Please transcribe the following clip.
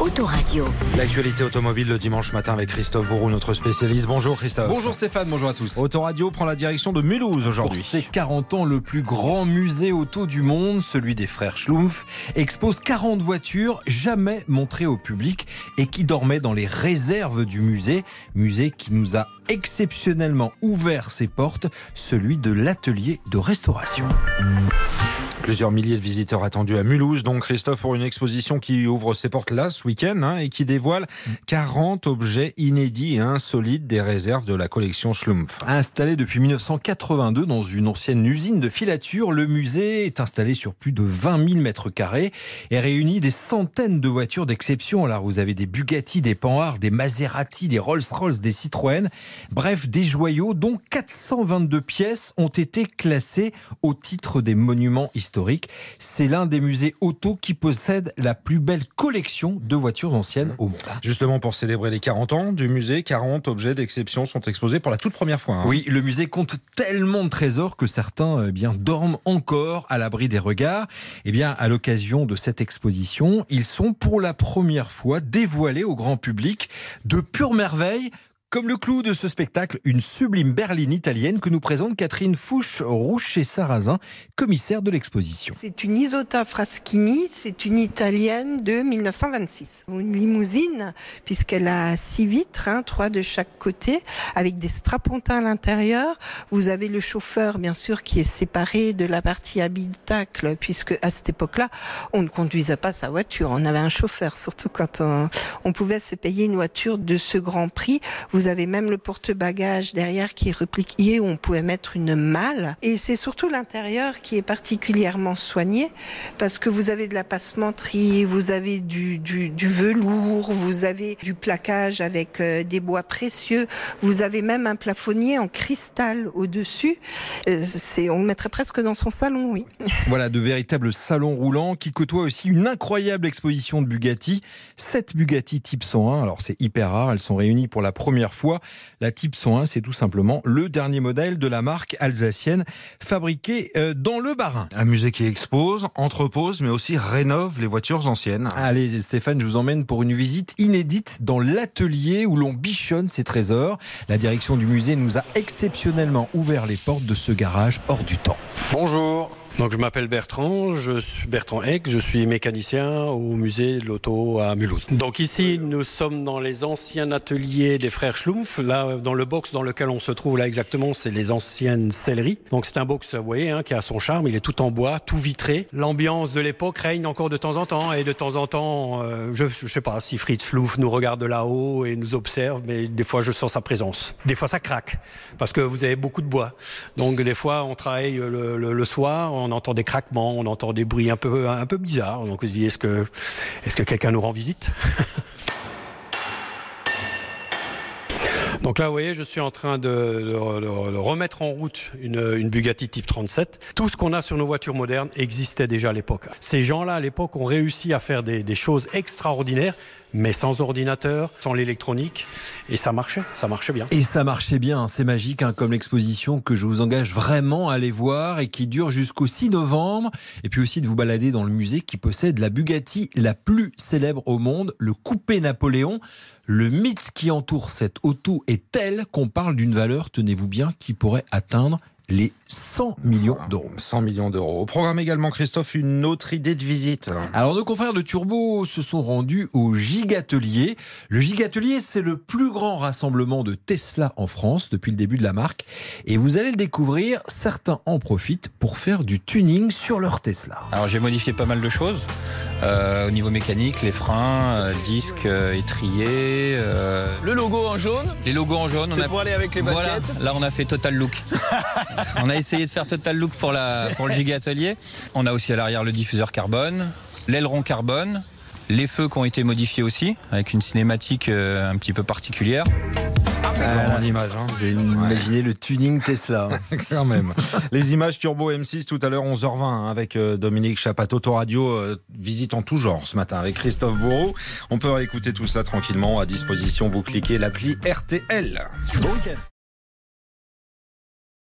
Autoradio. L'actualité automobile le dimanche matin avec Christophe Bourou, notre spécialiste. Bonjour Christophe. Bonjour Stéphane, bonjour à tous. Autoradio prend la direction de Mulhouse Pour aujourd'hui. ses 40 ans, le plus grand musée auto du monde, celui des frères Schlumpf, expose 40 voitures jamais montrées au public et qui dormaient dans les réserves du musée. Musée qui nous a exceptionnellement ouvert ses portes, celui de l'atelier de restauration. Plusieurs milliers de visiteurs attendus à Mulhouse, donc Christophe, pour une exposition qui ouvre ses portes là week-end hein, et qui dévoile 40 objets inédits et insolites des réserves de la collection Schlumpf. Installé depuis 1982 dans une ancienne usine de filature, le musée est installé sur plus de 20 000 mètres carrés et réunit des centaines de voitures d'exception. Alors vous avez des Bugatti, des Panhard, des Maserati, des Rolls-Royce, des Citroën, bref des joyaux dont 422 pièces ont été classées au titre des monuments historiques. C'est l'un des musées auto qui possède la plus belle collection de voitures anciennes au monde. Justement, pour célébrer les 40 ans du musée, 40 objets d'exception sont exposés pour la toute première fois. hein. Oui, le musée compte tellement de trésors que certains eh bien, dorment encore à l'abri des regards. Eh bien, à l'occasion de cette exposition, ils sont pour la première fois dévoilés au grand public de pure merveille. Comme le clou de ce spectacle, une sublime berline italienne que nous présente Catherine Fouche-Roucher-Sarrazin, commissaire de l'exposition. C'est une Isota Fraschini, c'est une italienne de 1926. Une limousine, puisqu'elle a six vitres, hein, trois de chaque côté, avec des strapontins à l'intérieur. Vous avez le chauffeur, bien sûr, qui est séparé de la partie habitacle, puisque à cette époque-là, on ne conduisait pas sa voiture. On avait un chauffeur, surtout quand on, pouvait se payer une voiture de ce grand prix. Avez même le porte-bagages derrière qui est replié, où on pouvait mettre une malle. Et c'est surtout l'intérieur qui est particulièrement soigné, parce que vous avez de la passementerie, vous avez du, velours, vous avez du plaquage avec euh, des bois précieux, vous avez même un plafonnier en cristal au-dessus. Euh, on le mettrait presque dans son salon, oui. Voilà, de véritables salons roulants qui côtoient aussi une incroyable exposition de Bugatti. Sept Bugatti Type 101, alors c'est hyper rare, elles sont réunies pour la première fois. La Type 101, c'est tout simplement le dernier modèle de la marque alsacienne fabriqué euh, dans le Bas-Rhin. Un musée qui expose, entrepose, mais aussi rénove les voitures anciennes. Allez Stéphane, je vous emmène pour une visite inédite dans l'atelier où l'on bichonne ces trésors. La direction du musée nous a exceptionnellement ouvert les portes de ce garage hors du temps. Bonjour. Donc je m'appelle Bertrand, je suis Bertrand Eck, je suis mécanicien au musée de l'auto à Mulhouse. Donc ici nous sommes dans les anciens ateliers des frères Schlumpf. Là dans le box dans lequel on se trouve là exactement, c'est les anciennes selleries. Donc c'est un box, vous voyez, hein, qui a son charme. Il est tout en bois, tout vitré. L'ambiance de l'époque règne encore de temps en temps et de temps en temps, euh, je, je sais pas si Fritz Schlumpf nous regarde de là-haut et nous observe, mais des fois je sens sa présence. Des fois ça craque parce que vous avez beaucoup de bois. Donc des fois on travaille le, le- le soir, on entend des craquements, on entend des bruits un peu, un peu bizarres. Donc on se dit est-ce que, est-ce que quelqu'un nous rend visite? Donc là, vous voyez, je suis en train de, remettre en route une, Bugatti Type 37. Tout ce qu'on a sur nos voitures modernes existait déjà à l'époque. Ces gens-là, à l'époque, ont réussi à faire des, choses extraordinaires, mais sans ordinateur, sans l'électronique, et ça marchait, ça marchait bien. Et ça marchait bien, c'est magique, hein, comme l'exposition que je vous engage vraiment à aller voir et qui dure jusqu'au 6 novembre. Et puis aussi de vous balader dans le musée qui possède la Bugatti la plus célèbre au monde, le Coupé Napoléon. Le mythe qui entoure cette auto est tel qu'on parle d'une valeur, tenez-vous bien, qui pourrait atteindre les 100 millions d'euros. 100 millions d'euros. Au programme également, Christophe, une autre idée de visite. Alors nos confrères de Turbo se sont rendus au Gigatelier. Le Gigatelier, c'est le plus grand rassemblement de Tesla en France depuis le début de la marque. Et vous allez le découvrir, certains en profitent pour faire du tuning sur leur Tesla. Alors j'ai modifié pas mal de choses au niveau mécanique, les freins, euh, disques, euh, étriers, euh, Le logo en jaune, les logos en jaune. c'est pour aller avec les baskets. Voilà, là on a fait Total Look. on a essayé de faire Total Look pour, la, pour le Giga Atelier. On a aussi à l'arrière le diffuseur carbone, l'aileron carbone, les feux qui ont été modifiés aussi, avec une cinématique euh, un petit peu particulière. Grande image. Hein. J'ai imaginé le tuning Tesla. Quand même. Les images Turbo M6 tout à l'heure 11h20 hein, avec euh, Dominique Chapat Autoradio euh, visite en tout genre ce matin avec Christophe Bourreau. On peut écouter tout ça tranquillement à disposition. Vous cliquez l'appli RTL. Bon week-end.